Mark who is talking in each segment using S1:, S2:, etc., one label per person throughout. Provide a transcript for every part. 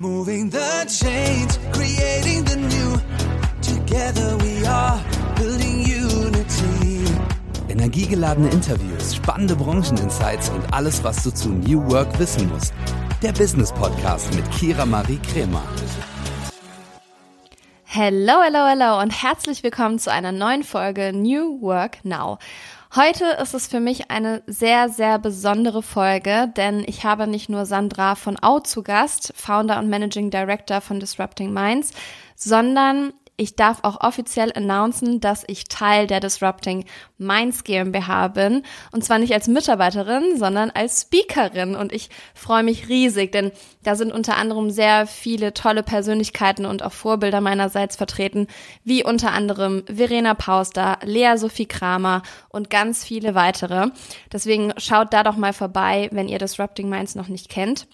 S1: Moving the change, creating the new. Together we are building unity.
S2: Energiegeladene Interviews, spannende Brancheninsights und alles, was du zu New Work wissen musst. Der Business Podcast mit Kira Marie Kremer.
S3: Hello, hello, hello und herzlich willkommen zu einer neuen Folge New Work Now. Heute ist es für mich eine sehr, sehr besondere Folge, denn ich habe nicht nur Sandra von Au zu Gast, Founder und Managing Director von Disrupting Minds, sondern ich darf auch offiziell announcen, dass ich Teil der Disrupting Minds GmbH bin. Und zwar nicht als Mitarbeiterin, sondern als Speakerin. Und ich freue mich riesig, denn da sind unter anderem sehr viele tolle Persönlichkeiten und auch Vorbilder meinerseits vertreten, wie unter anderem Verena Pauster, Lea Sophie Kramer und ganz viele weitere. Deswegen schaut da doch mal vorbei, wenn ihr Disrupting Minds noch nicht kennt.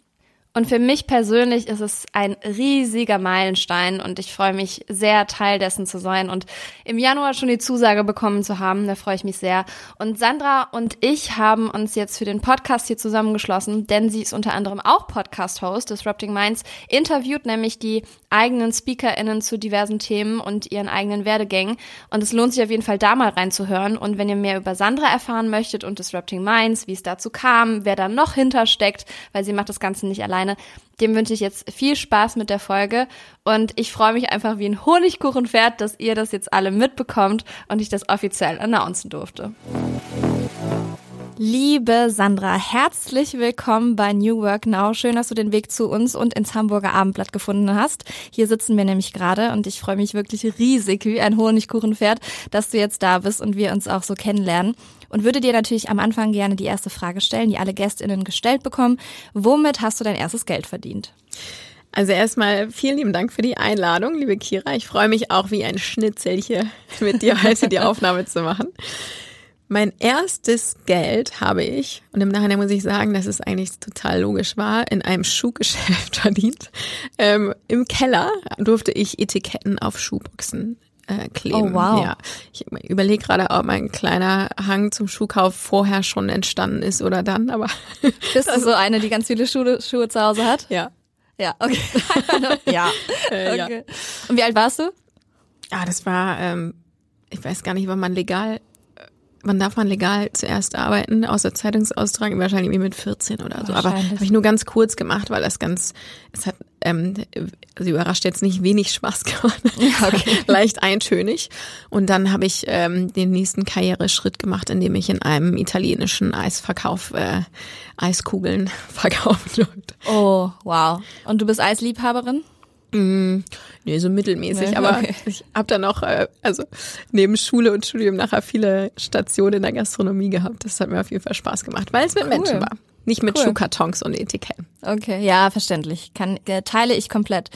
S3: Und für mich persönlich ist es ein riesiger Meilenstein und ich freue mich sehr, Teil dessen zu sein und im Januar schon die Zusage bekommen zu haben. Da freue ich mich sehr. Und Sandra und ich haben uns jetzt für den Podcast hier zusammengeschlossen, denn sie ist unter anderem auch Podcast-Host Disrupting Minds, interviewt nämlich die eigenen SpeakerInnen zu diversen Themen und ihren eigenen Werdegängen. Und es lohnt sich auf jeden Fall da mal reinzuhören. Und wenn ihr mehr über Sandra erfahren möchtet und Disrupting Minds, wie es dazu kam, wer da noch hintersteckt, weil sie macht das Ganze nicht alleine, alleine. Dem wünsche ich jetzt viel Spaß mit der Folge und ich freue mich einfach wie ein Honigkuchenpferd, dass ihr das jetzt alle mitbekommt und ich das offiziell announcen durfte. Liebe Sandra, herzlich willkommen bei New Work Now. Schön, dass du den Weg zu uns und ins Hamburger Abendblatt gefunden hast. Hier sitzen wir nämlich gerade und ich freue mich wirklich riesig wie ein Honigkuchenpferd, dass du jetzt da bist und wir uns auch so kennenlernen und würde dir natürlich am Anfang gerne die erste Frage stellen, die alle Gästinnen gestellt bekommen. Womit hast du dein erstes Geld verdient?
S4: Also erstmal vielen lieben Dank für die Einladung, liebe Kira. Ich freue mich auch wie ein Schnitzel hier mit dir heute die Aufnahme zu machen. Mein erstes Geld habe ich, und im Nachhinein muss ich sagen, dass es eigentlich total logisch war, in einem Schuhgeschäft verdient. Ähm, Im Keller durfte ich Etiketten auf Schuhboxen äh, kleben.
S3: Oh, wow.
S4: Ja. Ich überlege gerade, ob mein kleiner Hang zum Schuhkauf vorher schon entstanden ist oder dann, aber.
S3: Bist du so eine, die ganz viele Schuhe, Schuhe zu Hause hat?
S4: Ja.
S3: Ja, okay. ja.
S4: Äh, ja.
S3: okay. Und wie alt warst du?
S4: Ah, das war, ähm, ich weiß gar nicht, wann man legal wann darf man legal zuerst arbeiten, außer Zeitungsaustragen, wahrscheinlich mit 14 oder so. Aber habe ich nur ganz kurz gemacht, weil das ganz, es hat, ähm, also überrascht jetzt nicht wenig Spaß gemacht. Ja, okay. Leicht eintönig. Und dann habe ich ähm, den nächsten Karriereschritt gemacht, indem ich in einem italienischen Eisverkauf äh, Eiskugeln verkaufen durfte.
S3: Oh, wow. Und du bist Eisliebhaberin?
S4: Mm, nee, so mittelmäßig, nee, aber okay. ich habe dann auch, äh, also neben Schule und Studium nachher viele Stationen in der Gastronomie gehabt. Das hat mir auf jeden Fall Spaß gemacht, weil es mit cool. Menschen war. Nicht mit cool. Schuhkartons und Etiketten.
S3: Okay, ja, verständlich. Kann, äh, teile ich komplett.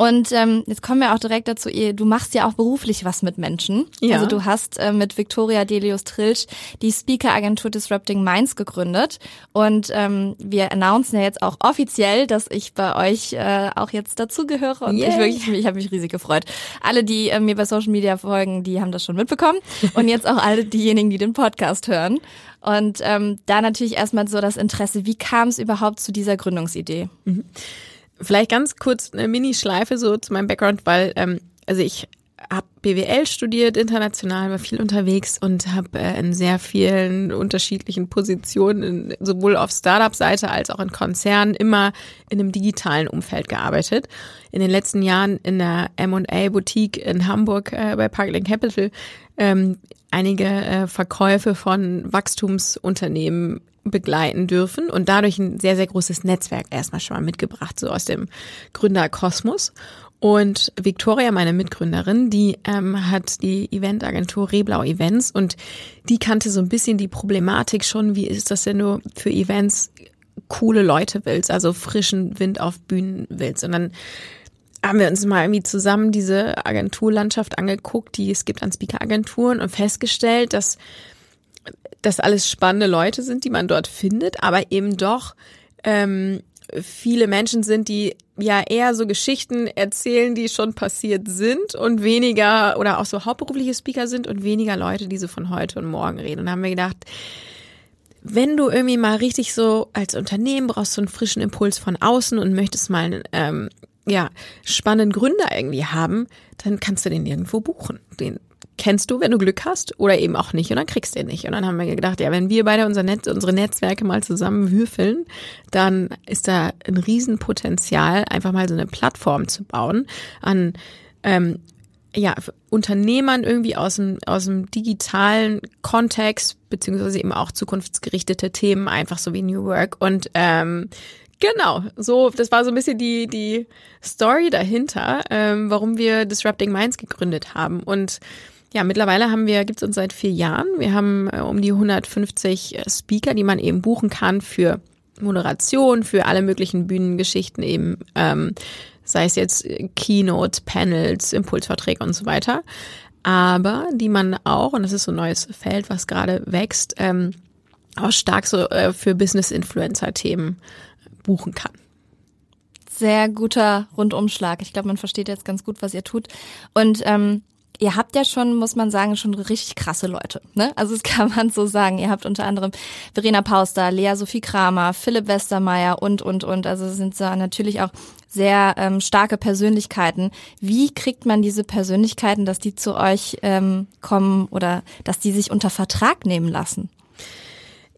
S3: Und ähm, jetzt kommen wir auch direkt dazu, du machst ja auch beruflich was mit Menschen. Ja. Also du hast äh, mit Victoria Delius Trilsch die Speaker-Agentur Disrupting Minds gegründet. Und ähm, wir announcen ja jetzt auch offiziell, dass ich bei euch äh, auch jetzt dazugehöre. Und Yay. ich wirklich, ich habe mich riesig gefreut. Alle, die äh, mir bei Social Media folgen, die haben das schon mitbekommen. Und jetzt auch alle diejenigen, die den Podcast hören. Und ähm, da natürlich erstmal so das Interesse, wie kam es überhaupt zu dieser Gründungsidee? Mhm.
S4: Vielleicht ganz kurz eine Mini-Schleife so zu meinem Background, weil ähm, also ich habe BWL studiert, international, war viel unterwegs und habe äh, in sehr vielen unterschiedlichen Positionen, sowohl auf Startup-Seite als auch in Konzernen, immer in einem digitalen Umfeld gearbeitet. In den letzten Jahren in der M&A-Boutique in Hamburg äh, bei Parkland Capital ähm, einige äh, Verkäufe von Wachstumsunternehmen begleiten dürfen und dadurch ein sehr, sehr großes Netzwerk erstmal schon mal mitgebracht, so aus dem Gründerkosmos. Und Victoria, meine Mitgründerin, die ähm, hat die Eventagentur Reblau Events und die kannte so ein bisschen die Problematik schon, wie ist das, wenn du für Events coole Leute willst, also frischen Wind auf Bühnen willst. Und dann haben wir uns mal irgendwie zusammen diese Agenturlandschaft angeguckt, die es gibt an Speaker-Agenturen und festgestellt, dass das alles spannende Leute sind, die man dort findet, aber eben doch ähm, viele Menschen sind, die ja eher so Geschichten erzählen, die schon passiert sind und weniger oder auch so hauptberufliche Speaker sind und weniger Leute, die so von heute und morgen reden. Und da haben wir gedacht, wenn du irgendwie mal richtig so als Unternehmen brauchst so einen frischen Impuls von außen und möchtest mal ähm, ja, spannenden Gründer irgendwie haben, dann kannst du den nirgendwo buchen. Den kennst du, wenn du Glück hast oder eben auch nicht und dann kriegst du den nicht. Und dann haben wir gedacht, ja, wenn wir beide unser Netz, unsere Netzwerke mal zusammen würfeln, dann ist da ein Riesenpotenzial, einfach mal so eine Plattform zu bauen an ähm, ja, Unternehmern irgendwie aus dem, aus dem digitalen Kontext, beziehungsweise eben auch zukunftsgerichtete Themen, einfach so wie New Work. Und ähm, Genau, so, das war so ein bisschen die, die Story dahinter, ähm, warum wir Disrupting Minds gegründet haben. Und ja, mittlerweile haben wir, gibt's uns seit vier Jahren. Wir haben äh, um die 150 äh, Speaker, die man eben buchen kann für Moderation, für alle möglichen Bühnengeschichten eben, ähm, sei es jetzt Keynote, Panels, Impulsvorträge und so weiter. Aber die man auch, und das ist so ein neues Feld, was gerade wächst, ähm, auch stark so äh, für Business-Influencer-Themen buchen kann.
S3: Sehr guter Rundumschlag. Ich glaube, man versteht jetzt ganz gut, was ihr tut. Und ähm, ihr habt ja schon, muss man sagen, schon richtig krasse Leute. Ne? Also das kann man so sagen. Ihr habt unter anderem Verena Pauster, Lea Sophie Kramer, Philipp Westermeier und, und, und. Also sind da natürlich auch sehr ähm, starke Persönlichkeiten. Wie kriegt man diese Persönlichkeiten, dass die zu euch ähm, kommen oder dass die sich unter Vertrag nehmen lassen?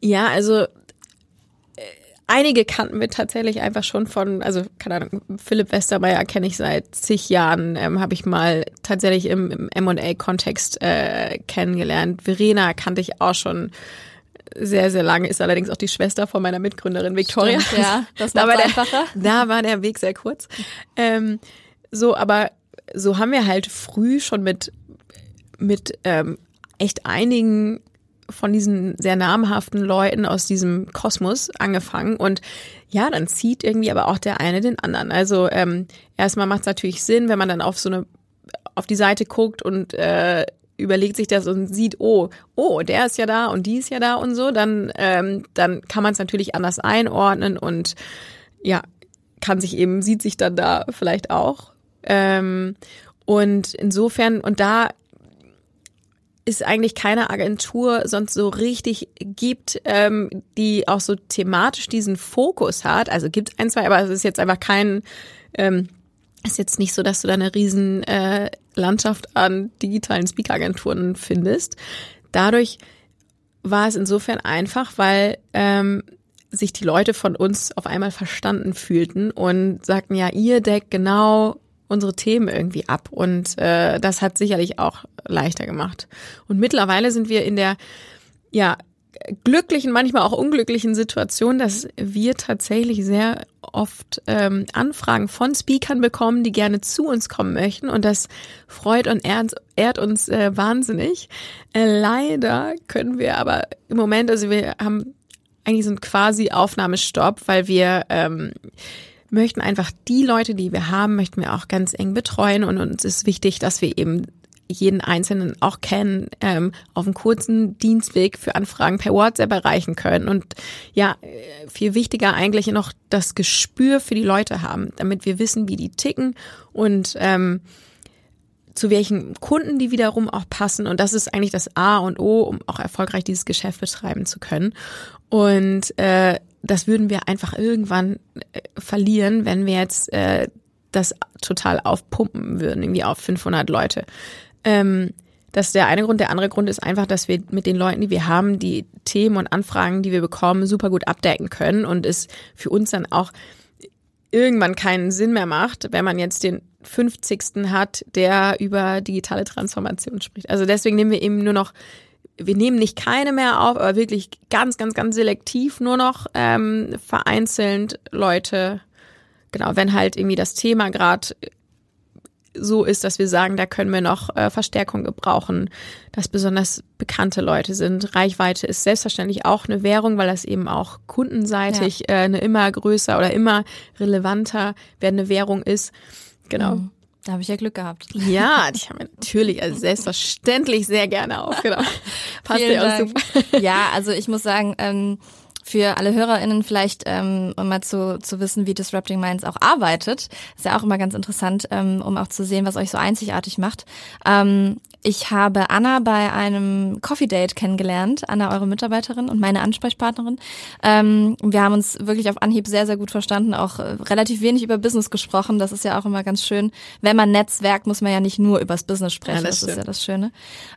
S4: Ja, also einige kannten wir tatsächlich einfach schon von, also keine Ahnung, Philipp Westermeier kenne ich seit zig Jahren, ähm, habe ich mal tatsächlich im, im M&A-Kontext äh, kennengelernt. Verena kannte ich auch schon sehr, sehr lange, ist allerdings auch die Schwester von meiner Mitgründerin Victoria.
S3: Stimmt, ja, das
S4: da war der,
S3: einfacher.
S4: Da war der Weg sehr kurz. Ähm, so, aber so haben wir halt früh schon mit, mit ähm, echt einigen von diesen sehr namhaften Leuten aus diesem Kosmos angefangen und ja, dann zieht irgendwie aber auch der eine den anderen. Also ähm, erstmal macht es natürlich Sinn, wenn man dann auf so eine auf die Seite guckt und äh, überlegt sich das und sieht, oh, oh, der ist ja da und die ist ja da und so, dann ähm, dann kann man es natürlich anders einordnen und ja, kann sich eben sieht sich dann da vielleicht auch. Ähm, und insofern und da es eigentlich keine Agentur sonst so richtig gibt, ähm, die auch so thematisch diesen Fokus hat. Also gibt ein, zwei, aber es ist jetzt einfach kein, ähm, ist jetzt nicht so, dass du da eine riesen äh, Landschaft an digitalen Speaker-Agenturen findest. Dadurch war es insofern einfach, weil ähm, sich die Leute von uns auf einmal verstanden fühlten und sagten, ja, ihr deckt genau unsere Themen irgendwie ab. Und äh, das hat sicherlich auch leichter gemacht. Und mittlerweile sind wir in der, ja, glücklichen, manchmal auch unglücklichen Situation, dass wir tatsächlich sehr oft ähm, Anfragen von Speakern bekommen, die gerne zu uns kommen möchten und das freut und ehrt, ehrt uns äh, wahnsinnig. Äh, leider können wir aber im Moment, also wir haben eigentlich so einen quasi Aufnahmestopp, weil wir ähm, möchten einfach die Leute, die wir haben, möchten wir auch ganz eng betreuen und uns ist wichtig, dass wir eben jeden Einzelnen auch kennen, ähm, auf einem kurzen Dienstweg für Anfragen per WhatsApp erreichen können und ja, viel wichtiger eigentlich noch das Gespür für die Leute haben, damit wir wissen, wie die ticken und ähm, zu welchen Kunden die wiederum auch passen. Und das ist eigentlich das A und O, um auch erfolgreich dieses Geschäft betreiben zu können. Und äh, das würden wir einfach irgendwann äh, verlieren, wenn wir jetzt äh, das total aufpumpen würden, irgendwie auf 500 Leute. Ähm, das ist der eine Grund. Der andere Grund ist einfach, dass wir mit den Leuten, die wir haben, die Themen und Anfragen, die wir bekommen, super gut abdecken können und es für uns dann auch irgendwann keinen Sinn mehr macht, wenn man jetzt den 50. hat, der über digitale Transformation spricht. Also deswegen nehmen wir eben nur noch wir nehmen nicht keine mehr auf, aber wirklich ganz, ganz, ganz selektiv nur noch ähm, vereinzelt Leute, genau, wenn halt irgendwie das Thema gerade so ist, dass wir sagen, da können wir noch äh, Verstärkung gebrauchen, dass besonders bekannte Leute sind. Reichweite ist selbstverständlich auch eine Währung, weil das eben auch kundenseitig ja. äh, eine immer größer oder immer relevanter werdende Währung ist. Genau. Mhm.
S3: Da habe ich ja Glück gehabt.
S4: Ja, ich habe natürlich, also selbstverständlich sehr gerne aufgenommen.
S3: Passt ja auch super. Ja, also ich muss sagen, ähm, für alle HörerInnen vielleicht, ähm, um mal zu, zu wissen, wie Disrupting Minds auch arbeitet, ist ja auch immer ganz interessant, ähm, um auch zu sehen, was euch so einzigartig macht. Ähm, Ich habe Anna bei einem Coffee Date kennengelernt, Anna, eure Mitarbeiterin und meine Ansprechpartnerin. Ähm, wir haben uns wirklich auf Anhieb sehr, sehr gut verstanden, auch äh, relativ wenig über Business gesprochen. Das ist ja auch immer ganz schön. Wenn man netzwerkt, muss man ja nicht nur übers Business sprechen. Ja, das, das ist ja das Schöne.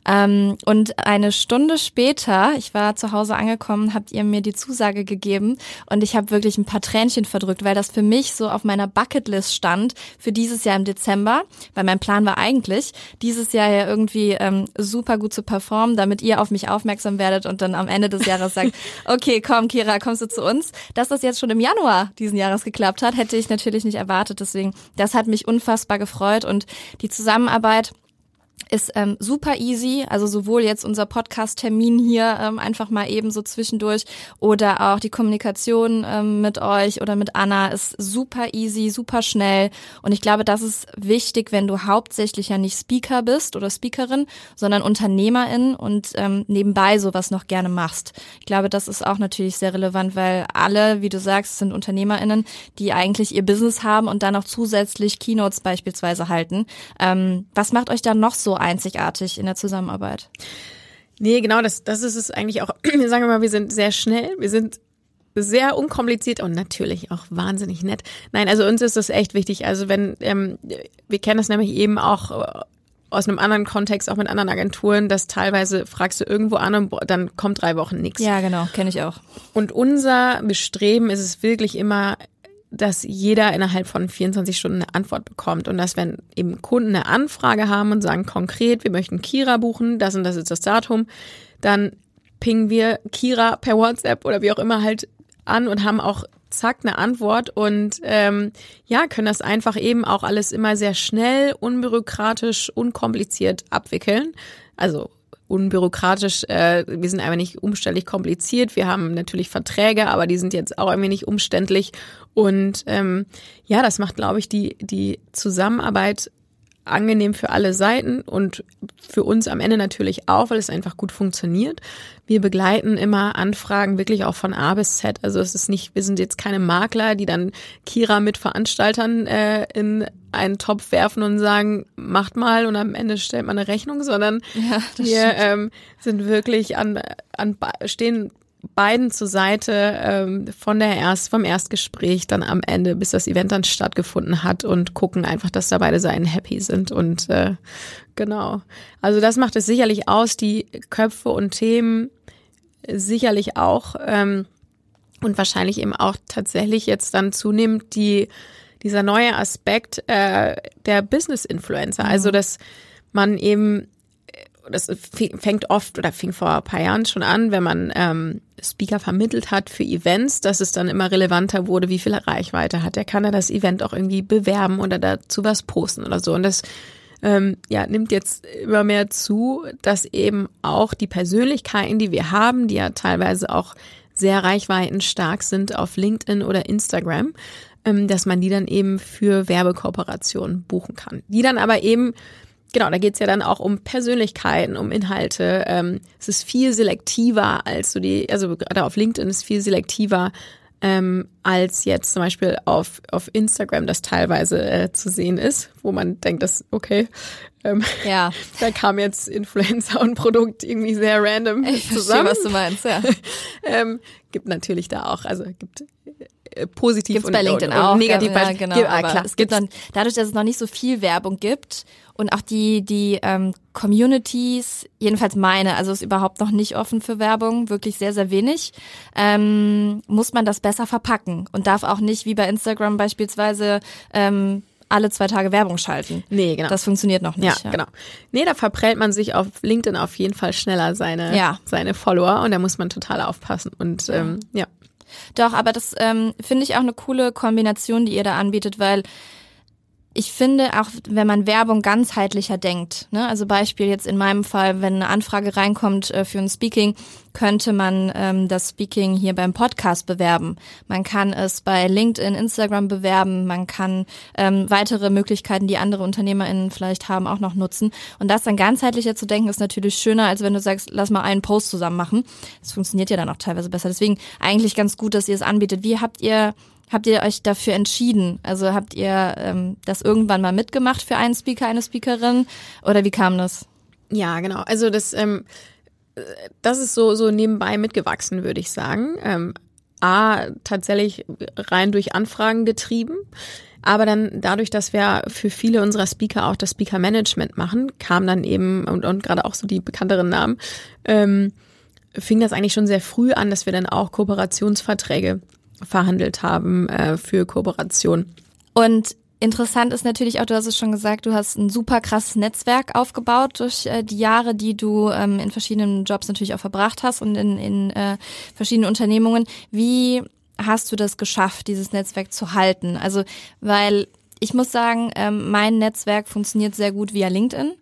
S3: Ähm, und eine Stunde später, ich war zu Hause angekommen, habt ihr mir die Zusage gegeben und ich habe wirklich ein paar Tränchen verdrückt, weil das für mich so auf meiner Bucketlist stand für dieses Jahr im Dezember, weil mein Plan war eigentlich, dieses Jahr ja irgendwie irgendwie ähm, super gut zu performen, damit ihr auf mich aufmerksam werdet und dann am Ende des Jahres sagt, okay, komm, Kira, kommst du zu uns? Dass das jetzt schon im Januar diesen Jahres geklappt hat, hätte ich natürlich nicht erwartet. Deswegen, das hat mich unfassbar gefreut und die Zusammenarbeit ist ähm, super easy, also sowohl jetzt unser Podcast-Termin hier ähm, einfach mal eben so zwischendurch oder auch die Kommunikation ähm, mit euch oder mit Anna ist super easy, super schnell und ich glaube, das ist wichtig, wenn du hauptsächlich ja nicht Speaker bist oder Speakerin, sondern Unternehmerin und ähm, nebenbei sowas noch gerne machst. Ich glaube, das ist auch natürlich sehr relevant, weil alle, wie du sagst, sind UnternehmerInnen, die eigentlich ihr Business haben und dann noch zusätzlich Keynotes beispielsweise halten. Ähm, was macht euch da noch so einzigartig in der Zusammenarbeit.
S4: Nee, genau, das, das ist es eigentlich auch. Wir sagen immer, wir sind sehr schnell, wir sind sehr unkompliziert und natürlich auch wahnsinnig nett. Nein, also uns ist das echt wichtig. Also wenn, ähm, wir kennen das nämlich eben auch äh, aus einem anderen Kontext, auch mit anderen Agenturen, dass teilweise fragst du irgendwo an und dann kommt drei Wochen nichts.
S3: Ja, genau, kenne ich auch.
S4: Und unser Bestreben ist es wirklich immer, dass jeder innerhalb von 24 Stunden eine Antwort bekommt und dass wenn eben Kunden eine Anfrage haben und sagen konkret, wir möchten Kira buchen, das und das ist das Datum, dann pingen wir Kira per WhatsApp oder wie auch immer halt an und haben auch zack eine Antwort und ähm, ja können das einfach eben auch alles immer sehr schnell, unbürokratisch, unkompliziert abwickeln. Also unbürokratisch. Äh, wir sind einfach nicht umständlich kompliziert. Wir haben natürlich Verträge, aber die sind jetzt auch irgendwie nicht umständlich. Und ähm, ja, das macht, glaube ich, die, die Zusammenarbeit angenehm für alle Seiten und für uns am Ende natürlich auch, weil es einfach gut funktioniert. Wir begleiten immer Anfragen wirklich auch von A bis Z. Also es ist nicht, wir sind jetzt keine Makler, die dann Kira mit Veranstaltern äh, in einen Topf werfen und sagen, macht mal und am Ende stellt man eine Rechnung, sondern ja, wir ähm, sind wirklich an, an stehen beiden zur Seite ähm, von der erst vom Erstgespräch dann am Ende, bis das Event dann stattgefunden hat und gucken einfach, dass da beide Seiten happy sind und äh, genau. Also das macht es sicherlich aus, die Köpfe und Themen sicherlich auch ähm, und wahrscheinlich eben auch tatsächlich jetzt dann zunehmend die dieser neue Aspekt äh, der Business Influencer, mhm. also dass man eben das fängt oft oder fing vor ein paar Jahren schon an, wenn man ähm, Speaker vermittelt hat für Events, dass es dann immer relevanter wurde, wie viel Reichweite hat er. Kann er das Event auch irgendwie bewerben oder dazu was posten oder so. Und das ähm, ja, nimmt jetzt immer mehr zu, dass eben auch die Persönlichkeiten, die wir haben, die ja teilweise auch sehr reichweitenstark sind auf LinkedIn oder Instagram, ähm, dass man die dann eben für Werbekooperationen buchen kann. Die dann aber eben Genau, da geht's ja dann auch um Persönlichkeiten, um Inhalte. Ähm, es ist viel selektiver als so die, also gerade auf LinkedIn ist viel selektiver ähm, als jetzt zum Beispiel auf, auf Instagram das teilweise äh, zu sehen ist, wo man denkt, dass, okay, ähm, ja. da kam jetzt Influencer und Produkt irgendwie sehr random ich zusammen.
S3: Verstehe, was du meinst, ja.
S4: ähm, gibt natürlich da auch, also gibt positiv
S3: Gibt's
S4: und,
S3: bei LinkedIn
S4: und,
S3: und
S4: auch, negativ.
S3: Ja, genau, gibt, ah, klar, es gibt dann, dadurch, dass es noch nicht so viel Werbung gibt und auch die, die ähm, Communities, jedenfalls meine, also ist überhaupt noch nicht offen für Werbung, wirklich sehr, sehr wenig, ähm, muss man das besser verpacken und darf auch nicht, wie bei Instagram beispielsweise, ähm, alle zwei Tage Werbung schalten.
S4: Nee, genau.
S3: Das funktioniert noch nicht.
S4: Ja, ja, genau. Nee, da verprellt man sich auf LinkedIn auf jeden Fall schneller seine, ja. seine Follower und da muss man total aufpassen. Und ähm, ja.
S3: Doch, aber das ähm, finde ich auch eine coole Kombination, die ihr da anbietet, weil ich finde, auch wenn man Werbung ganzheitlicher denkt, ne, also Beispiel jetzt in meinem Fall, wenn eine Anfrage reinkommt äh, für ein Speaking, könnte man ähm, das Speaking hier beim Podcast bewerben. Man kann es bei LinkedIn, Instagram bewerben, man kann ähm, weitere Möglichkeiten, die andere UnternehmerInnen vielleicht haben, auch noch nutzen. Und das dann ganzheitlicher zu denken, ist natürlich schöner, als wenn du sagst, lass mal einen Post zusammen machen. Das funktioniert ja dann auch teilweise besser. Deswegen eigentlich ganz gut, dass ihr es anbietet. Wie habt ihr habt ihr euch dafür entschieden? Also habt ihr ähm, das irgendwann mal mitgemacht für einen Speaker, eine Speakerin? Oder wie kam das?
S4: Ja, genau. Also das, ähm, das ist so, so nebenbei mitgewachsen, würde ich sagen. Ähm, A, tatsächlich rein durch Anfragen getrieben. Aber dann dadurch, dass wir für viele unserer Speaker auch das Speaker-Management machen, kam dann eben, und, und gerade auch so die bekannteren Namen, ähm, fing das eigentlich schon sehr früh an, dass wir dann auch Kooperationsverträge verhandelt haben äh, für Kooperation.
S3: Und Interessant ist natürlich auch, du hast es schon gesagt, du hast ein super krasses Netzwerk aufgebaut durch äh, die Jahre, die du ähm, in verschiedenen Jobs natürlich auch verbracht hast und in, in äh, verschiedenen Unternehmungen. Wie hast du das geschafft, dieses Netzwerk zu halten? Also, weil ich muss sagen, ähm, mein Netzwerk funktioniert sehr gut via LinkedIn.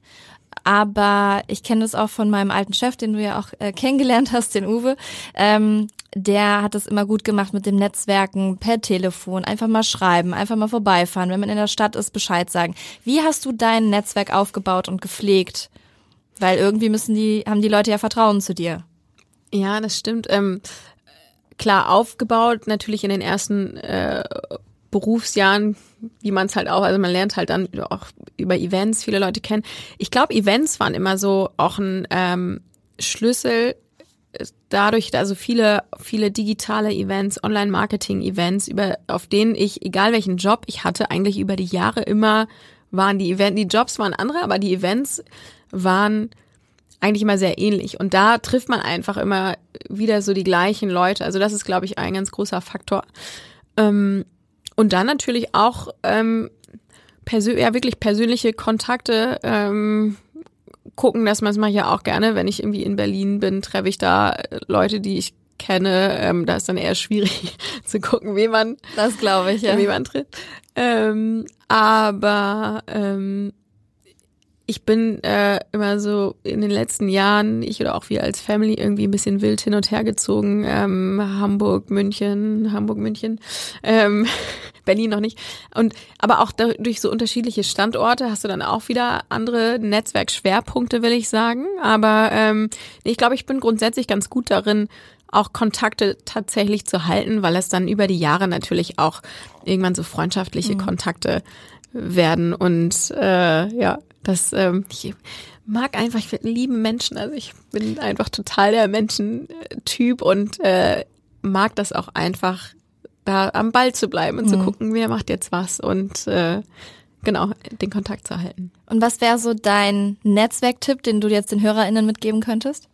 S3: Aber ich kenne das auch von meinem alten Chef, den du ja auch äh, kennengelernt hast, den Uwe. Ähm, der hat es immer gut gemacht mit dem Netzwerken per Telefon, einfach mal schreiben, einfach mal vorbeifahren, wenn man in der Stadt ist, Bescheid sagen. Wie hast du dein Netzwerk aufgebaut und gepflegt? Weil irgendwie müssen die, haben die Leute ja Vertrauen zu dir.
S4: Ja, das stimmt. Ähm, klar aufgebaut, natürlich in den ersten äh, Berufsjahren, wie man es halt auch, also man lernt halt dann auch über Events viele Leute kennen. Ich glaube, Events waren immer so auch ein ähm, Schlüssel dadurch, also viele, viele digitale Events, Online-Marketing-Events, über, auf denen ich, egal welchen Job ich hatte, eigentlich über die Jahre immer waren die Events, die Jobs waren andere, aber die Events waren eigentlich immer sehr ähnlich. Und da trifft man einfach immer wieder so die gleichen Leute. Also das ist, glaube ich, ein ganz großer Faktor. Ähm, und dann natürlich auch ähm, persö ja wirklich persönliche Kontakte. Ähm, gucken, dass man es mal ja auch gerne, wenn ich irgendwie in Berlin bin, treffe ich da Leute, die ich kenne. Ähm, da ist dann eher schwierig zu gucken, wie man
S3: das glaube ich, ja.
S4: wie man tritt. Ähm, aber ähm, ich bin äh, immer so in den letzten Jahren, ich oder auch wir als Family irgendwie ein bisschen wild hin und her gezogen. Ähm, Hamburg, München, Hamburg, München, ähm, Berlin noch nicht. Und aber auch durch so unterschiedliche Standorte hast du dann auch wieder andere Netzwerkschwerpunkte, will ich sagen. Aber ähm, ich glaube, ich bin grundsätzlich ganz gut darin, auch Kontakte tatsächlich zu halten, weil es dann über die Jahre natürlich auch irgendwann so freundschaftliche mhm. Kontakte werden und äh, ja, das, ähm, ich mag einfach, ich liebe Menschen. Also ich bin einfach total der Menschentyp und äh, mag das auch einfach, da am Ball zu bleiben und mhm. zu gucken, wer macht jetzt was und äh, genau, den Kontakt zu halten.
S3: Und was wäre so dein Netzwerktipp, den du jetzt den HörerInnen mitgeben könntest?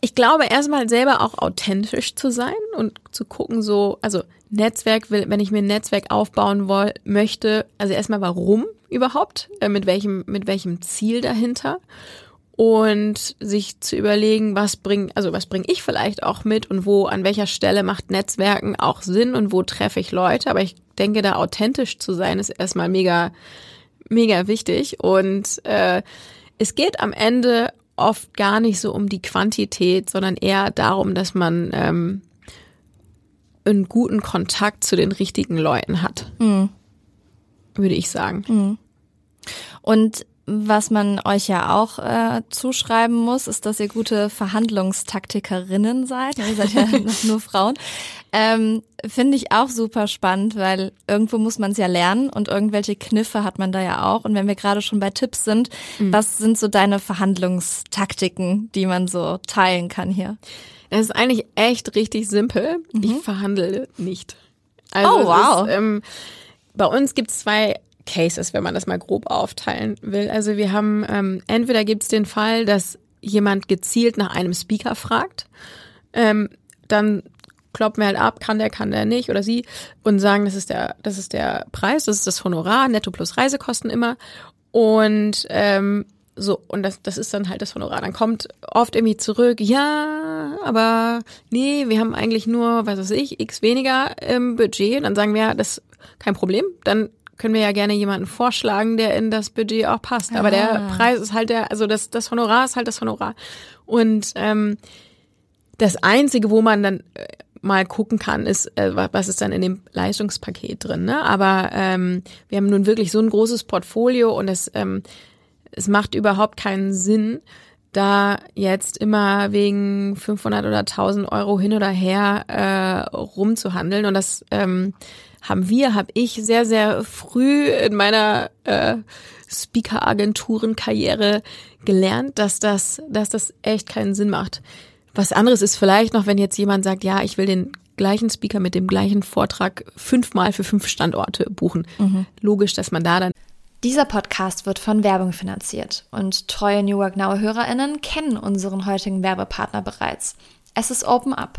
S4: Ich glaube, erstmal selber auch authentisch zu sein und zu gucken, so, also Netzwerk will, wenn ich mir ein Netzwerk aufbauen woll, möchte, also erstmal warum überhaupt, äh, mit welchem, mit welchem Ziel dahinter und sich zu überlegen, was bringt, also was bringe ich vielleicht auch mit und wo, an welcher Stelle macht Netzwerken auch Sinn und wo treffe ich Leute. Aber ich denke, da authentisch zu sein, ist erstmal mega, mega wichtig. Und äh, es geht am Ende oft gar nicht so um die Quantität, sondern eher darum, dass man ähm, einen guten Kontakt zu den richtigen Leuten hat. Mhm. Würde ich sagen. Mhm.
S3: Und was man euch ja auch äh, zuschreiben muss, ist, dass ihr gute Verhandlungstaktikerinnen seid. Ihr seid ja nur Frauen. Ähm, Finde ich auch super spannend, weil irgendwo muss man es ja lernen und irgendwelche Kniffe hat man da ja auch. Und wenn wir gerade schon bei Tipps sind, mhm. was sind so deine Verhandlungstaktiken, die man so teilen kann hier?
S4: Es ist eigentlich echt richtig simpel. Mhm. Ich verhandle nicht. Also
S3: oh, wow.
S4: Ist, ähm, bei uns gibt es zwei Cases, wenn man das mal grob aufteilen will. Also wir haben, ähm, entweder gibt es den Fall, dass jemand gezielt nach einem Speaker fragt, ähm, dann kloppen wir halt ab, kann der, kann der nicht oder sie und sagen, das ist der, das ist der Preis, das ist das Honorar, netto plus Reisekosten immer. Und ähm, so, und das, das ist dann halt das Honorar. Dann kommt oft irgendwie zurück, ja, aber nee, wir haben eigentlich nur, was weiß ich, x weniger im Budget. Und dann sagen wir, das ist kein Problem. Dann können wir ja gerne jemanden vorschlagen, der in das Budget auch passt. Aber der ah. Preis ist halt der, also das, das Honorar ist halt das Honorar. Und ähm, das Einzige, wo man dann äh, mal gucken kann, ist, äh, was ist dann in dem Leistungspaket drin. Ne? Aber ähm, wir haben nun wirklich so ein großes Portfolio und es ähm, es macht überhaupt keinen Sinn, da jetzt immer wegen 500 oder 1000 Euro hin oder her äh, rumzuhandeln. Und das ähm, haben wir, habe ich sehr, sehr früh in meiner äh, Speaker-Agenturen-Karriere gelernt, dass das, dass das echt keinen Sinn macht. Was anderes ist vielleicht noch, wenn jetzt jemand sagt, ja, ich will den gleichen Speaker mit dem gleichen Vortrag fünfmal für fünf Standorte buchen. Mhm. Logisch, dass man da dann
S3: dieser Podcast wird von Werbung finanziert und treue New Work Now HörerInnen kennen unseren heutigen Werbepartner bereits. Es ist Open Up.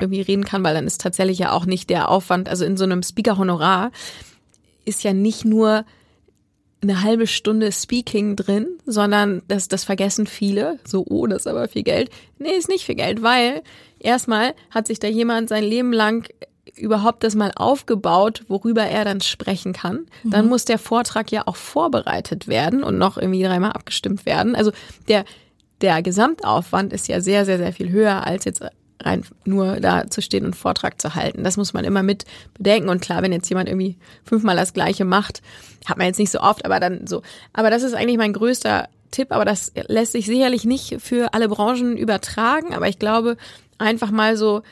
S4: irgendwie reden kann, weil dann ist tatsächlich ja auch nicht der Aufwand, also in so einem Speaker-Honorar ist ja nicht nur eine halbe Stunde Speaking drin, sondern das, das vergessen viele. So, oh, das ist aber viel Geld. Nee, ist nicht viel Geld, weil erstmal hat sich da jemand sein Leben lang überhaupt das mal aufgebaut, worüber er dann sprechen kann. Mhm. Dann muss der Vortrag ja auch vorbereitet werden und noch irgendwie dreimal abgestimmt werden. Also der, der Gesamtaufwand ist ja sehr, sehr, sehr viel höher als jetzt rein nur da zu stehen und Vortrag zu halten. Das muss man immer mit bedenken. Und klar, wenn jetzt jemand irgendwie fünfmal das Gleiche macht, hat man jetzt nicht so oft, aber dann so. Aber das ist eigentlich mein größter Tipp, aber das lässt sich sicherlich nicht für alle Branchen übertragen. Aber ich glaube, einfach mal so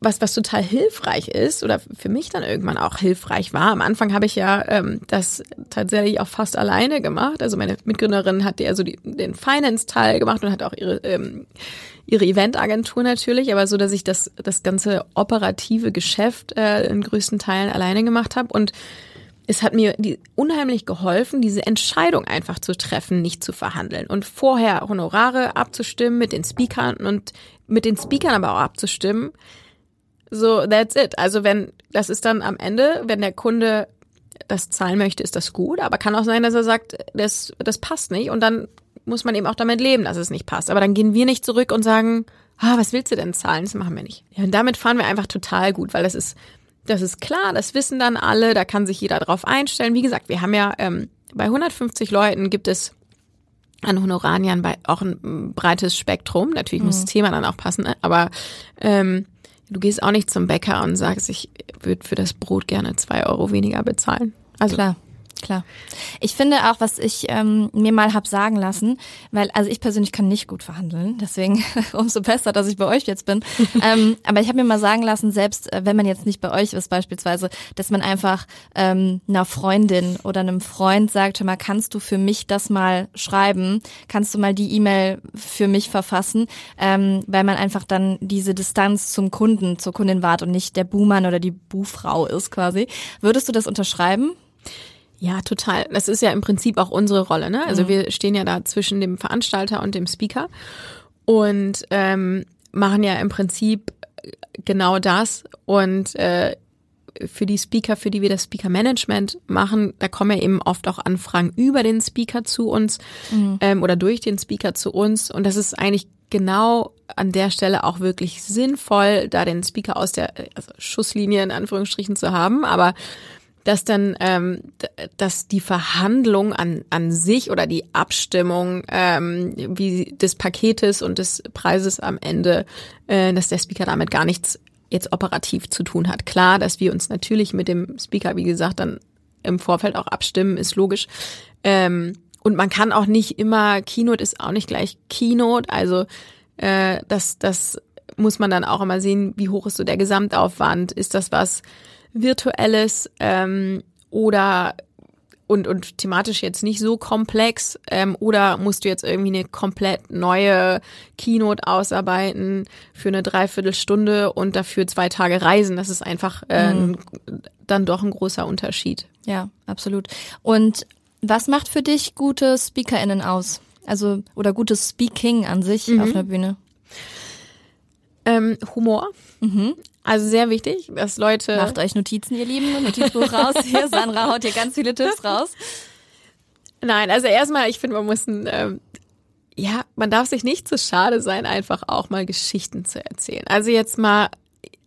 S4: was, was total hilfreich ist oder für mich dann irgendwann auch hilfreich war. Am Anfang habe ich ja ähm, das tatsächlich auch fast alleine gemacht. Also meine Mitgründerin hat ja so die, den Finance-Teil gemacht und hat auch ihre ähm, ihre Eventagentur natürlich, aber so, dass ich das, das ganze operative Geschäft äh, in größten Teilen alleine gemacht habe. Und es hat mir die, unheimlich geholfen, diese Entscheidung einfach zu treffen, nicht zu verhandeln und vorher Honorare abzustimmen mit den Speakern und mit den Speakern aber auch abzustimmen. So, that's it. Also wenn, das ist dann am Ende, wenn der Kunde das zahlen möchte, ist das gut, aber kann auch sein, dass er sagt, das, das passt nicht und dann muss man eben auch damit leben, dass es nicht passt. Aber dann gehen wir nicht zurück und sagen, ah, was willst du denn zahlen? Das machen wir nicht. Ja, und damit fahren wir einfach total gut, weil das ist, das ist klar, das wissen dann alle, da kann sich jeder drauf einstellen. Wie gesagt, wir haben ja ähm, bei 150 Leuten gibt es an Honoraniern bei auch ein breites Spektrum. Natürlich mhm. muss das Thema dann auch passen, ne? aber ähm, du gehst auch nicht zum Bäcker und sagst, ich würde für das Brot gerne zwei Euro weniger bezahlen.
S3: Also Klar. Klar. Ich finde auch, was ich ähm, mir mal hab sagen lassen, weil, also ich persönlich kann nicht gut verhandeln, deswegen umso besser, dass ich bei euch jetzt bin. ähm, aber ich habe mir mal sagen lassen, selbst äh, wenn man jetzt nicht bei euch ist beispielsweise, dass man einfach ähm, einer Freundin oder einem Freund sagt, hör mal, kannst du für mich das mal schreiben? Kannst du mal die E-Mail für mich verfassen? Ähm, weil man einfach dann diese Distanz zum Kunden, zur Kundin wahrt und nicht der Buhmann oder die Buhfrau ist quasi. Würdest du das unterschreiben?
S4: Ja, total. Das ist ja im Prinzip auch unsere Rolle. Ne? Also mhm. wir stehen ja da zwischen dem Veranstalter und dem Speaker und ähm, machen ja im Prinzip genau das. Und äh, für die Speaker, für die wir das Speaker-Management machen, da kommen ja eben oft auch Anfragen über den Speaker zu uns mhm. ähm, oder durch den Speaker zu uns. Und das ist eigentlich genau an der Stelle auch wirklich sinnvoll, da den Speaker aus der also Schusslinie in Anführungsstrichen zu haben. Aber dass dann ähm, dass die Verhandlung an an sich oder die Abstimmung ähm, wie des Paketes und des Preises am Ende, äh, dass der Speaker damit gar nichts jetzt operativ zu tun hat. Klar, dass wir uns natürlich mit dem Speaker, wie gesagt, dann im Vorfeld auch abstimmen, ist logisch. Ähm, und man kann auch nicht immer, Keynote ist auch nicht gleich Keynote, also äh, das, das muss man dann auch immer sehen, wie hoch ist so der Gesamtaufwand, ist das was, virtuelles ähm, oder und, und thematisch jetzt nicht so komplex ähm, oder musst du jetzt irgendwie eine komplett neue Keynote ausarbeiten für eine Dreiviertelstunde und dafür zwei Tage reisen. Das ist einfach äh, mhm. dann doch ein großer Unterschied.
S3: Ja, absolut. Und was macht für dich gute SpeakerInnen aus? Also, oder gutes Speaking an sich mhm. auf einer Bühne?
S4: Ähm, Humor. Mhm. Also sehr wichtig, dass Leute.
S3: Macht euch Notizen, ihr Lieben. Notizbuch raus. Hier, Sandra haut hier ganz viele Tipps raus.
S4: Nein, also erstmal, ich finde, man muss ein, ähm, ja, man darf sich nicht zu so schade sein, einfach auch mal Geschichten zu erzählen. Also jetzt mal,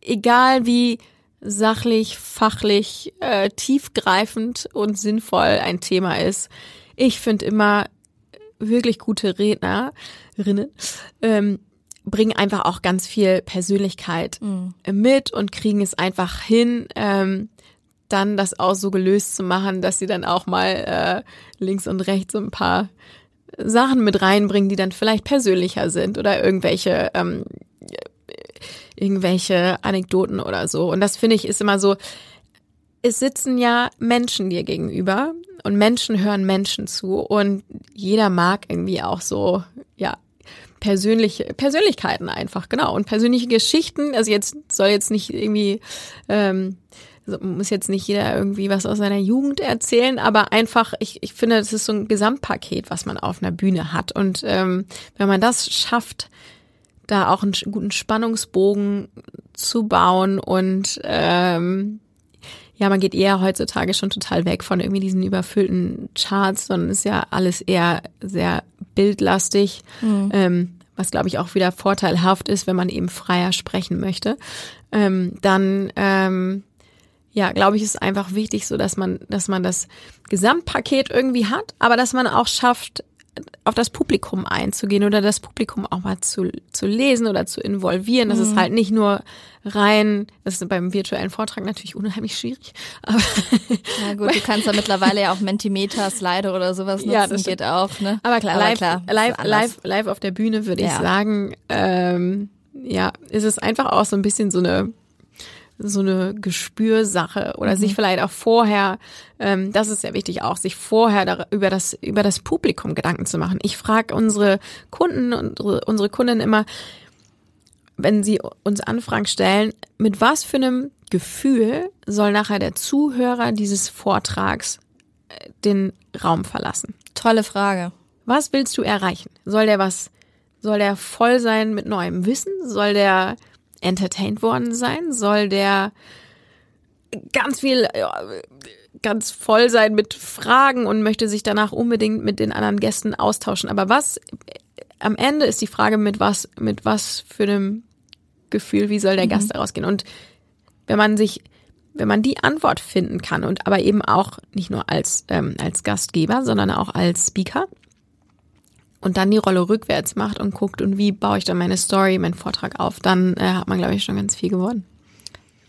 S4: egal wie sachlich, fachlich, äh, tiefgreifend und sinnvoll ein Thema ist. Ich finde immer wirklich gute Rednerinnen ähm, bringen einfach auch ganz viel Persönlichkeit mhm. mit und kriegen es einfach hin, ähm, dann das auch so gelöst zu machen, dass sie dann auch mal äh, links und rechts so ein paar Sachen mit reinbringen, die dann vielleicht persönlicher sind oder irgendwelche ähm, irgendwelche Anekdoten oder so. Und das finde ich ist immer so, es sitzen ja Menschen dir gegenüber und Menschen hören Menschen zu und jeder mag irgendwie auch so, ja, persönliche Persönlichkeiten einfach, genau. Und persönliche Geschichten, also jetzt soll jetzt nicht irgendwie, ähm, muss jetzt nicht jeder irgendwie was aus seiner Jugend erzählen, aber einfach, ich, ich finde, das ist so ein Gesamtpaket, was man auf einer Bühne hat. Und ähm, wenn man das schafft, da auch einen guten Spannungsbogen zu bauen und ähm, ja, man geht eher heutzutage schon total weg von irgendwie diesen überfüllten Charts, sondern ist ja alles eher sehr bildlastig, mhm. ähm, was glaube ich auch wieder vorteilhaft ist, wenn man eben freier sprechen möchte. Ähm, dann ähm, ja, glaube ich, ist einfach wichtig, so dass man, dass man das Gesamtpaket irgendwie hat, aber dass man auch schafft, auf das Publikum einzugehen oder das Publikum auch mal zu, zu lesen oder zu involvieren. Das mhm. ist halt nicht nur rein, das ist beim virtuellen Vortrag natürlich unheimlich schwierig.
S3: Aber ja gut, du kannst ja mittlerweile ja auch Mentimeter, Slide oder sowas nutzen, ja, das geht auch. Ne?
S4: Aber klar, Aber live, klar, live, live, live auf der Bühne würde ja. ich sagen, ähm, ja, ist es einfach auch so ein bisschen so eine so eine Gespürsache oder mhm. sich vielleicht auch vorher, ähm, das ist sehr wichtig auch, sich vorher da, über das über das Publikum Gedanken zu machen. Ich frage unsere Kunden und unsere, unsere Kundinnen immer, wenn sie uns Anfragen stellen, mit was für einem Gefühl soll nachher der Zuhörer dieses Vortrags äh, den Raum verlassen?
S3: Tolle Frage.
S4: Was willst du erreichen? Soll der was, soll der voll sein mit neuem Wissen? Soll der entertained worden sein? Soll der ganz viel, ganz voll sein mit Fragen und möchte sich danach unbedingt mit den anderen Gästen austauschen? Aber was, am Ende ist die Frage, mit was, mit was für einem Gefühl, wie soll der mhm. Gast daraus gehen? Und wenn man sich, wenn man die Antwort finden kann und aber eben auch nicht nur als, ähm, als Gastgeber, sondern auch als Speaker, und dann die Rolle rückwärts macht und guckt und wie baue ich dann meine Story, meinen Vortrag auf, dann äh, hat man, glaube ich, schon ganz viel gewonnen.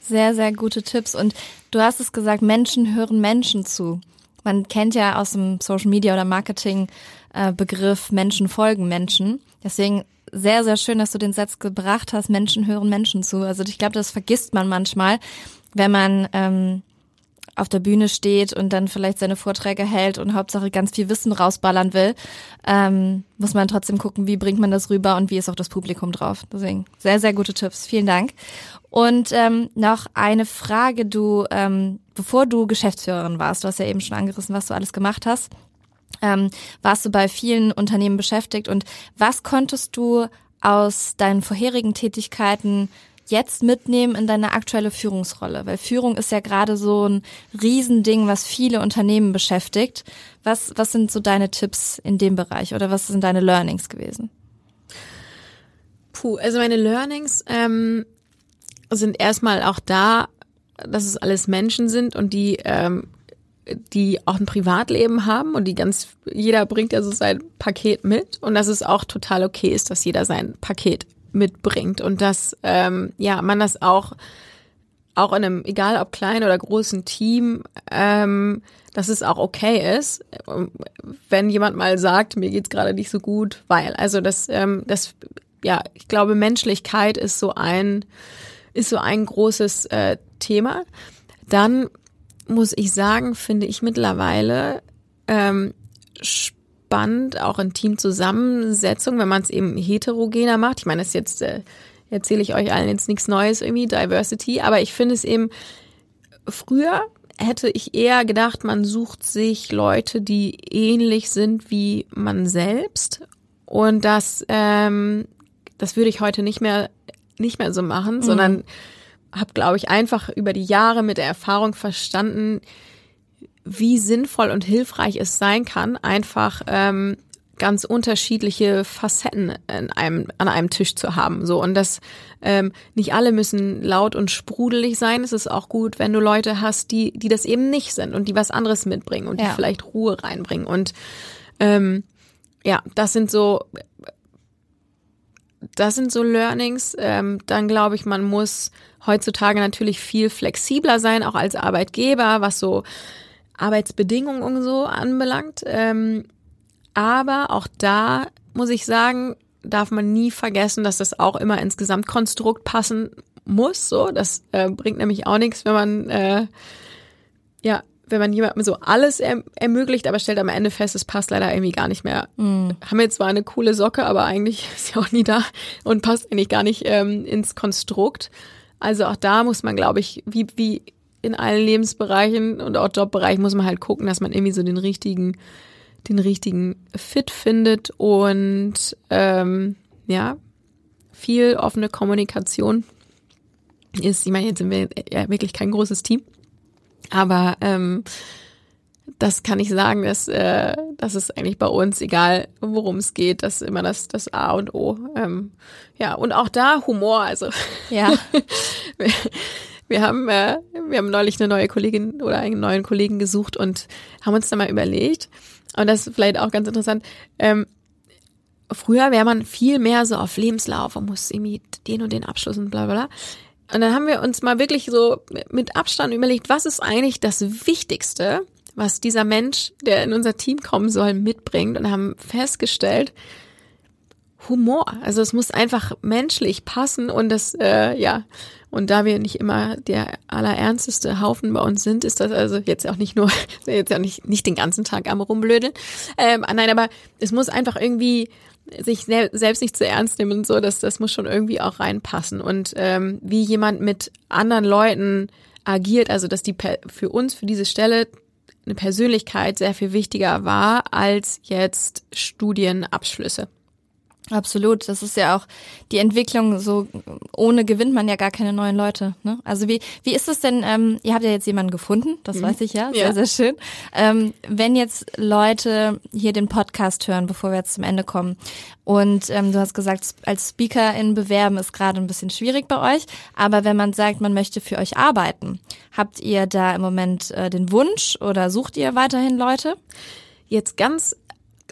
S3: Sehr, sehr gute Tipps. Und du hast es gesagt, Menschen hören Menschen zu. Man kennt ja aus dem Social Media oder Marketing äh, Begriff Menschen folgen Menschen. Deswegen sehr, sehr schön, dass du den Satz gebracht hast, Menschen hören Menschen zu. Also ich glaube, das vergisst man manchmal, wenn man ähm, auf der Bühne steht und dann vielleicht seine Vorträge hält und Hauptsache ganz viel Wissen rausballern will, ähm, muss man trotzdem gucken, wie bringt man das rüber und wie ist auch das Publikum drauf. Deswegen sehr, sehr gute Tipps. Vielen Dank. Und ähm, noch eine Frage, du, ähm, bevor du Geschäftsführerin warst, du hast ja eben schon angerissen, was du alles gemacht hast, ähm, warst du bei vielen Unternehmen beschäftigt und was konntest du aus deinen vorherigen Tätigkeiten jetzt mitnehmen in deine aktuelle Führungsrolle? Weil Führung ist ja gerade so ein Riesending, was viele Unternehmen beschäftigt. Was, was sind so deine Tipps in dem Bereich oder was sind deine Learnings gewesen?
S4: Puh, also meine Learnings ähm, sind erstmal auch da, dass es alles Menschen sind und die ähm, die auch ein Privatleben haben und die ganz, jeder bringt ja so sein Paket mit und dass es auch total okay ist, dass jeder sein Paket mitbringt und dass ähm, ja man das auch auch in einem egal ob kleinen oder großen Team ähm, dass es auch okay ist, wenn jemand mal sagt, mir geht's gerade nicht so gut, weil also das ähm, das ja ich glaube Menschlichkeit ist so ein ist so ein großes äh, Thema. Dann muss ich sagen, finde ich mittlerweile ähm, spannend, auch in Teamzusammensetzung, wenn man es eben heterogener macht. Ich meine, das jetzt äh, erzähle ich euch allen jetzt nichts Neues irgendwie, Diversity, aber ich finde es eben früher hätte ich eher gedacht, man sucht sich Leute, die ähnlich sind wie man selbst und das ähm, das würde ich heute nicht mehr nicht mehr so machen, mhm. sondern habe glaube ich einfach über die Jahre mit der Erfahrung verstanden, wie sinnvoll und hilfreich es sein kann, einfach ähm, ganz unterschiedliche Facetten in einem, an einem Tisch zu haben. So und das ähm, nicht alle müssen laut und sprudelig sein. Es ist auch gut, wenn du Leute hast, die die das eben nicht sind und die was anderes mitbringen und ja. die vielleicht Ruhe reinbringen. Und ähm, ja, das sind so das sind so Learnings. Ähm, dann glaube ich, man muss heutzutage natürlich viel flexibler sein, auch als Arbeitgeber, was so Arbeitsbedingungen und so anbelangt. Ähm, aber auch da muss ich sagen, darf man nie vergessen, dass das auch immer ins Gesamtkonstrukt passen muss. So, das äh, bringt nämlich auch nichts, wenn man äh, ja, wenn man jemandem so alles erm ermöglicht, aber stellt am Ende fest, es passt leider irgendwie gar nicht mehr. Mhm. Haben wir zwar eine coole Socke, aber eigentlich ist sie auch nie da und passt eigentlich gar nicht ähm, ins Konstrukt. Also auch da muss man, glaube ich, wie wie in allen Lebensbereichen und auch Jobbereichen muss man halt gucken, dass man irgendwie so den richtigen den richtigen Fit findet und ähm, ja, viel offene Kommunikation ist, ich meine, jetzt sind wir ja wirklich kein großes Team, aber ähm, das kann ich sagen, dass äh, das ist eigentlich bei uns, egal worum es geht, das ist immer das, das A und O. Ähm, ja, und auch da Humor, also
S3: ja.
S4: wir, haben, äh, wir haben neulich eine neue Kollegin oder einen neuen Kollegen gesucht und haben uns da mal überlegt, und das ist vielleicht auch ganz interessant, ähm, früher wäre man viel mehr so auf Lebenslauf und muss irgendwie den und den Abschluss und bla bla bla. Und dann haben wir uns mal wirklich so mit Abstand überlegt, was ist eigentlich das Wichtigste, was dieser Mensch, der in unser Team kommen soll, mitbringt und haben festgestellt, Humor. Also es muss einfach menschlich passen und das, äh, ja, und da wir nicht immer der allerernsteste Haufen bei uns sind, ist das also jetzt auch nicht nur, jetzt auch nicht, nicht den ganzen Tag am rumblödeln. Ähm, nein, aber es muss einfach irgendwie sich selbst nicht zu ernst nehmen und so, dass das muss schon irgendwie auch reinpassen. Und ähm, wie jemand mit anderen Leuten agiert, also dass die für uns, für diese Stelle eine Persönlichkeit sehr viel wichtiger war als jetzt Studienabschlüsse.
S3: Absolut, das ist ja auch die Entwicklung. So ohne gewinnt man ja gar keine neuen Leute. Ne? Also wie wie ist es denn? Ähm, ihr habt ja jetzt jemanden gefunden, das mhm. weiß ich ja, sehr ja. sehr schön. Ähm, wenn jetzt Leute hier den Podcast hören, bevor wir jetzt zum Ende kommen, und ähm, du hast gesagt, als Speakerin bewerben ist gerade ein bisschen schwierig bei euch. Aber wenn man sagt, man möchte für euch arbeiten, habt ihr da im Moment äh, den Wunsch oder sucht ihr weiterhin Leute?
S4: Jetzt ganz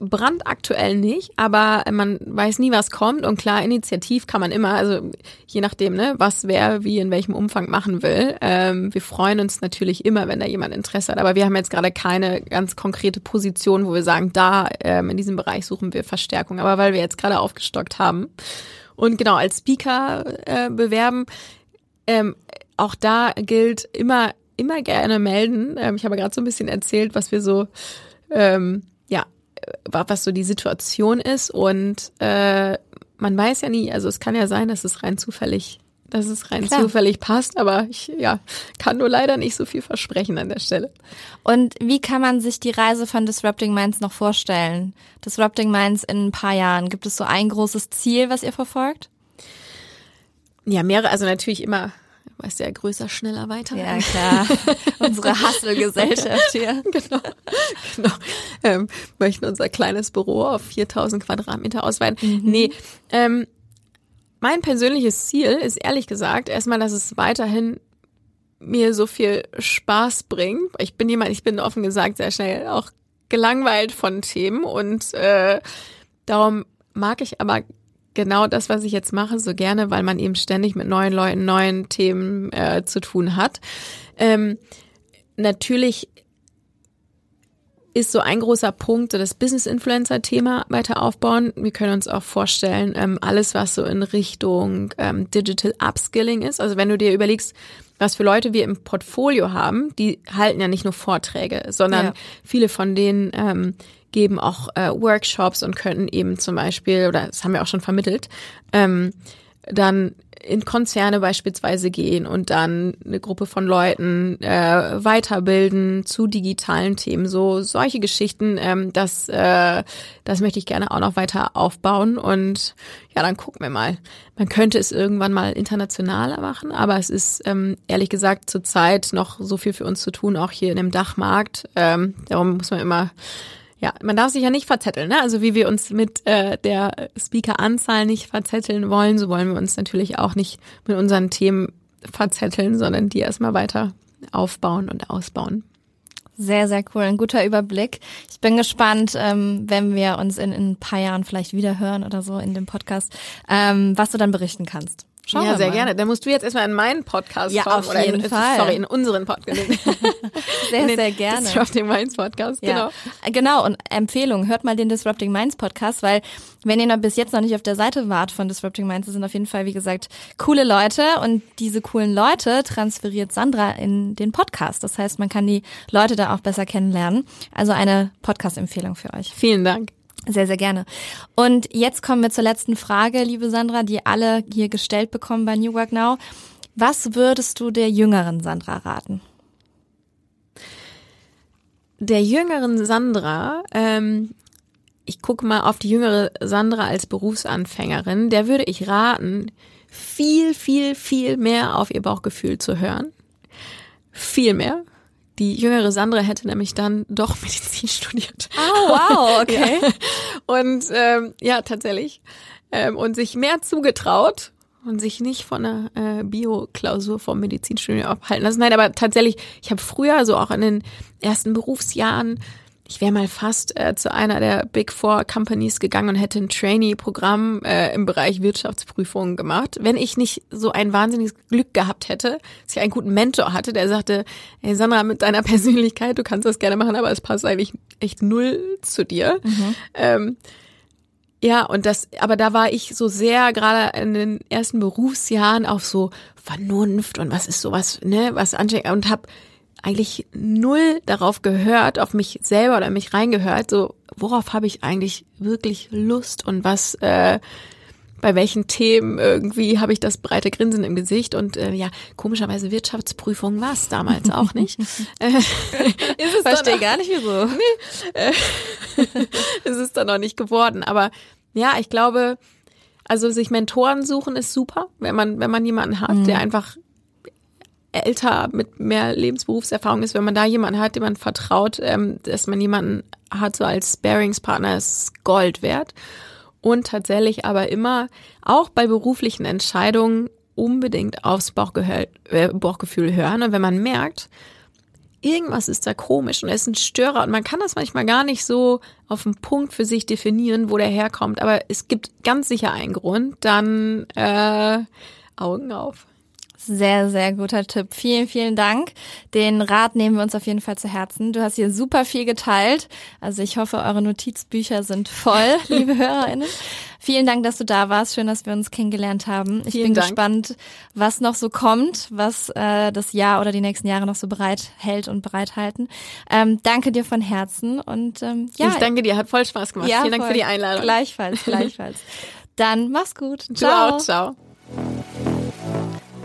S4: brandaktuell nicht, aber man weiß nie, was kommt und klar, initiativ kann man immer, also je nachdem, ne, was wer wie in welchem Umfang machen will. Ähm, wir freuen uns natürlich immer, wenn da jemand Interesse hat, aber wir haben jetzt gerade keine ganz konkrete Position, wo wir sagen, da ähm, in diesem Bereich suchen wir Verstärkung, aber weil wir jetzt gerade aufgestockt haben und genau als Speaker äh, bewerben, ähm, auch da gilt immer immer gerne melden. Ähm, ich habe gerade so ein bisschen erzählt, was wir so ähm, was so die Situation ist und äh, man weiß ja nie, also es kann ja sein, dass es rein zufällig, dass es rein Klar. zufällig passt, aber ich ja, kann nur leider nicht so viel versprechen an der Stelle.
S3: Und wie kann man sich die Reise von Disrupting Minds noch vorstellen? Disrupting Minds in ein paar Jahren, gibt es so ein großes Ziel, was ihr verfolgt?
S4: Ja, mehrere, also natürlich immer weißt du ja, größer, schneller, weiter.
S3: Ja, klar. Unsere Hustle-Gesellschaft hier.
S4: genau. genau. Ähm, möchten unser kleines Büro auf 4000 Quadratmeter ausweiten. Mhm. Nee, ähm, mein persönliches Ziel ist ehrlich gesagt erstmal, dass es weiterhin mir so viel Spaß bringt. Ich bin jemand, ich bin offen gesagt sehr schnell auch gelangweilt von Themen und äh, darum mag ich aber genau das, was ich jetzt mache, so gerne, weil man eben ständig mit neuen Leuten, neuen Themen äh, zu tun hat. Ähm, natürlich ist so ein großer Punkt, so das Business-Influencer-Thema weiter aufbauen. Wir können uns auch vorstellen, ähm, alles, was so in Richtung ähm, Digital Upskilling ist. Also wenn du dir überlegst, was für Leute wir im Portfolio haben. Die halten ja nicht nur Vorträge, sondern
S3: Ja.
S4: viele von denen ähm, geben auch äh, Workshops und könnten eben zum Beispiel, oder das haben wir auch schon vermittelt, ähm, dann in Konzerne beispielsweise gehen und dann eine Gruppe von Leuten äh, weiterbilden zu digitalen Themen. So solche Geschichten, ähm, das, äh, das möchte ich gerne auch noch weiter aufbauen. Und ja, dann gucken wir mal. Man könnte es irgendwann mal internationaler machen, aber es ist ähm, ehrlich gesagt zurzeit noch so viel für uns zu tun, auch hier in dem Dachmarkt. Ähm, darum muss man immer ja, man darf sich ja nicht verzetteln, ne? Also wie wir uns mit äh, der Speaker-Anzahl nicht verzetteln wollen, so wollen wir uns natürlich auch nicht mit unseren Themen verzetteln, sondern die erstmal weiter aufbauen und ausbauen.
S3: Sehr, sehr cool. Ein guter Überblick. Ich bin gespannt, ähm, wenn wir uns in, in ein paar Jahren vielleicht wieder hören oder so in dem Podcast, ähm, was du dann berichten kannst. Schauen
S4: ja,
S3: wir
S4: sehr
S3: mal.
S4: gerne. Dann musst du jetzt erstmal in meinen Podcast
S3: Ja,
S4: kommen.
S3: auf
S4: oder
S3: jeden
S4: in,
S3: Fall.
S4: Sorry, in unseren Podcast.
S3: Sehr,
S4: den
S3: sehr gerne.
S4: Disrupting Minds Podcast, genau.
S3: Ja, Äh, genau. Und Empfehlung, hört mal den Disrupting Minds Podcast, weil wenn ihr noch bis jetzt noch nicht auf der Seite wart von Disrupting Minds, das sind auf jeden Fall, wie gesagt, coole Leute und diese coolen Leute transferiert Sandra in den Podcast. Das heißt, man kann die Leute da auch besser kennenlernen. Also eine Podcast-Empfehlung für euch.
S4: Vielen Dank.
S3: Sehr, sehr gerne. Und jetzt kommen wir zur letzten Frage, liebe Sandra, die alle hier gestellt bekommen bei New Work Now. Was würdest du der jüngeren Sandra raten?
S4: der jüngeren Sandra, ähm, ich gucke mal auf die jüngere Sandra als Berufsanfängerin, der würde ich raten, viel, viel, viel mehr auf ihr Bauchgefühl zu hören. Viel mehr. Die jüngere Sandra hätte nämlich dann doch Medizin studiert.
S3: Oh, wow, okay.
S4: Ja. Und ähm, ja, tatsächlich. Ähm, und sich mehr zugetraut und sich nicht von einer äh, Bio-Klausur vom Medizinstudium abhalten lassen. Nein, aber tatsächlich, ich habe früher, so auch in den ersten Berufsjahren, ich wäre mal fast äh, zu einer der Big Four Companies gegangen und hätte ein Trainee-Programm äh, im Bereich Wirtschaftsprüfungen gemacht, wenn ich nicht so ein wahnsinniges Glück gehabt hätte, dass ich einen guten Mentor hatte, der sagte, hey Sandra, mit deiner Persönlichkeit, du kannst das gerne machen, aber es passt eigentlich echt null zu dir. Ähm, ja, und das, aber da war ich so sehr gerade in den ersten Berufsjahren auf so Vernunft und was ist sowas, ne, was ansteht und habe eigentlich null darauf gehört, auf mich selber oder mich reingehört, so worauf habe ich eigentlich wirklich Lust und was äh, bei welchen Themen irgendwie habe ich das breite Grinsen im Gesicht und äh, ja, komischerweise Wirtschaftsprüfung war es damals auch nicht. äh, ist es
S3: Verstehe gar nicht, wieso.
S4: ist es dann noch nicht geworden. Aber ja, ich glaube, also sich Mentoren suchen ist super, wenn man, wenn man jemanden hat, der einfach älter mit mehr Lebensberufserfahrung ist, wenn man da jemanden hat, dem man vertraut, ähm, dass man jemanden hat, so als Sparingspartner ist Gold wert. Und tatsächlich aber immer, auch bei beruflichen Entscheidungen, unbedingt aufs Bauchgehör, äh, Bauchgefühl hören. Und wenn man merkt, irgendwas ist da komisch und er ist ein Störer und man kann das manchmal gar nicht so auf den Punkt für sich definieren, wo der herkommt, aber es gibt ganz sicher einen Grund, dann äh, Augen auf.
S3: Sehr, sehr guter Tipp. Vielen, vielen Dank. Den Rat nehmen wir uns auf jeden Fall zu Herzen. Du hast hier super viel geteilt. Also ich hoffe, eure Notizbücher sind voll, liebe HörerInnen. Vielen Dank, dass du da warst. Schön, dass wir uns kennengelernt haben. Ich
S4: Vielen
S3: bin
S4: Dank.
S3: gespannt, was noch so kommt, was äh, das Jahr oder die nächsten Jahre noch so bereithält und bereithalten. Ähm, danke dir von Herzen und ähm, ja,
S4: ich danke dir, hat voll Spaß gemacht.
S3: ja,
S4: Vielen Dank
S3: voll.
S4: für die Einladung.
S3: Gleichfalls, gleichfalls. Dann mach's gut.
S4: Du auch, ciao.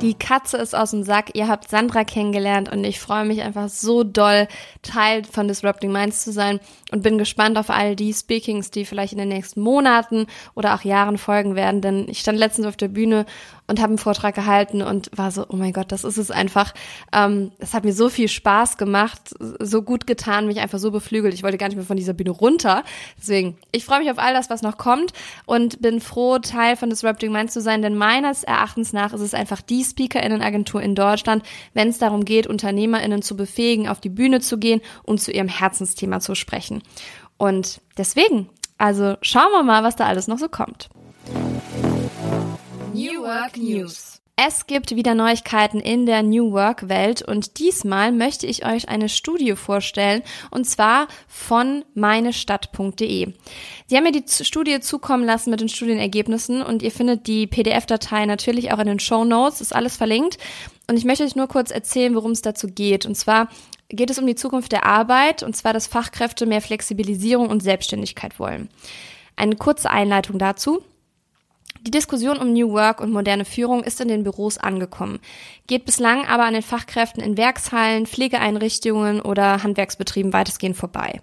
S3: Die Katze ist aus dem Sack. Ihr habt Sandra kennengelernt und ich freue mich einfach so doll, Teil von Disrupting Minds zu sein und bin gespannt auf all die Speakings, die vielleicht in den nächsten Monaten oder auch Jahren folgen werden. Denn ich stand letztens auf der Bühne und habe einen Vortrag gehalten und war so, oh mein Gott, das ist es einfach. Ähm, es hat mir so viel Spaß gemacht, so gut getan, mich einfach so beflügelt. Ich wollte gar nicht mehr von dieser Bühne runter. Deswegen, ich freue mich auf all das, was noch kommt und bin froh, Teil von Disrupting Minds zu sein, denn meines Erachtens nach ist es einfach die SpeakerInnen-Agentur in Deutschland, wenn es darum geht, UnternehmerInnen zu befähigen, auf die Bühne zu gehen und zu ihrem Herzensthema zu sprechen. Und deswegen, also schauen wir mal, was da alles noch so kommt. New Work News. Es gibt wieder Neuigkeiten in der New Work Welt und diesmal möchte ich euch eine Studie vorstellen und zwar von meinestadt.de. Sie haben mir die Studie zukommen lassen mit den Studienergebnissen und ihr findet die PDF-Datei natürlich auch in den Show Notes, ist alles verlinkt. Und ich möchte euch nur kurz erzählen, worum es dazu geht. Und zwar geht es um die Zukunft der Arbeit und zwar, dass Fachkräfte mehr Flexibilisierung und Selbstständigkeit wollen. Eine kurze Einleitung dazu. Die Diskussion um New Work und moderne Führung ist in den Büros angekommen, geht bislang aber an den Fachkräften in Werkshallen, Pflegeeinrichtungen oder Handwerksbetrieben weitestgehend vorbei.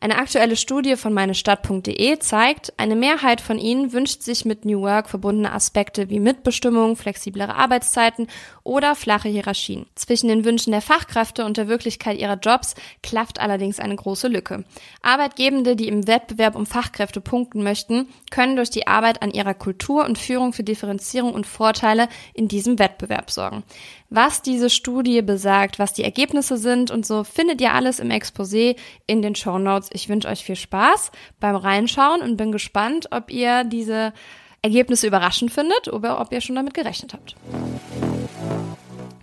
S3: Eine aktuelle Studie von meinestadt.de zeigt, eine Mehrheit von ihnen wünscht sich mit New Work verbundene Aspekte wie Mitbestimmung, flexiblere Arbeitszeiten oder flache Hierarchien. Zwischen den Wünschen der Fachkräfte und der Wirklichkeit ihrer Jobs klafft allerdings eine große Lücke. Arbeitgebende, die im Wettbewerb um Fachkräfte punkten möchten, können durch die Arbeit an ihrer Kultur und Führung für Differenzierung und Vorteile in diesem Wettbewerb sorgen. Was diese Studie besagt, was die Ergebnisse sind und so, findet ihr alles im Exposé in den Show Notes. Ich wünsche euch viel Spaß beim Reinschauen und bin gespannt, ob ihr diese Ergebnisse überraschend findet oder ob ihr schon damit gerechnet habt.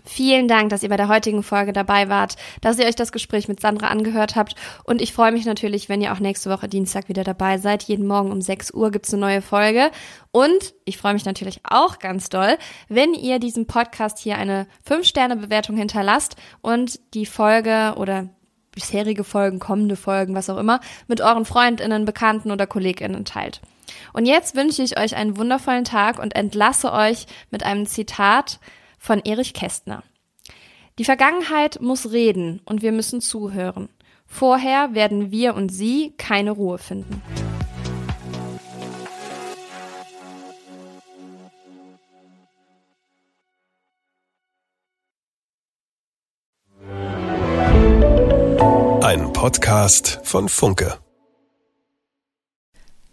S3: Vielen Dank, dass ihr bei der heutigen Folge dabei wart, dass ihr euch das Gespräch mit Sandra angehört habt. Und ich freue mich natürlich, wenn ihr auch nächste Woche Dienstag wieder dabei seid. Jeden Morgen um 6 Uhr gibt's eine neue Folge. Und ich freue mich natürlich auch ganz doll, wenn ihr diesem Podcast hier eine 5-Sterne-Bewertung hinterlasst und die Folge oder bisherige Folgen, kommende Folgen, was auch immer, mit euren Freundinnen, Bekannten oder Kolleginnen teilt. Und jetzt wünsche ich euch einen wundervollen Tag und entlasse euch mit einem Zitat von Erich Kästner. Die Vergangenheit muss reden und wir müssen zuhören. Vorher werden wir und sie keine Ruhe finden.
S5: Ein Podcast von Funke.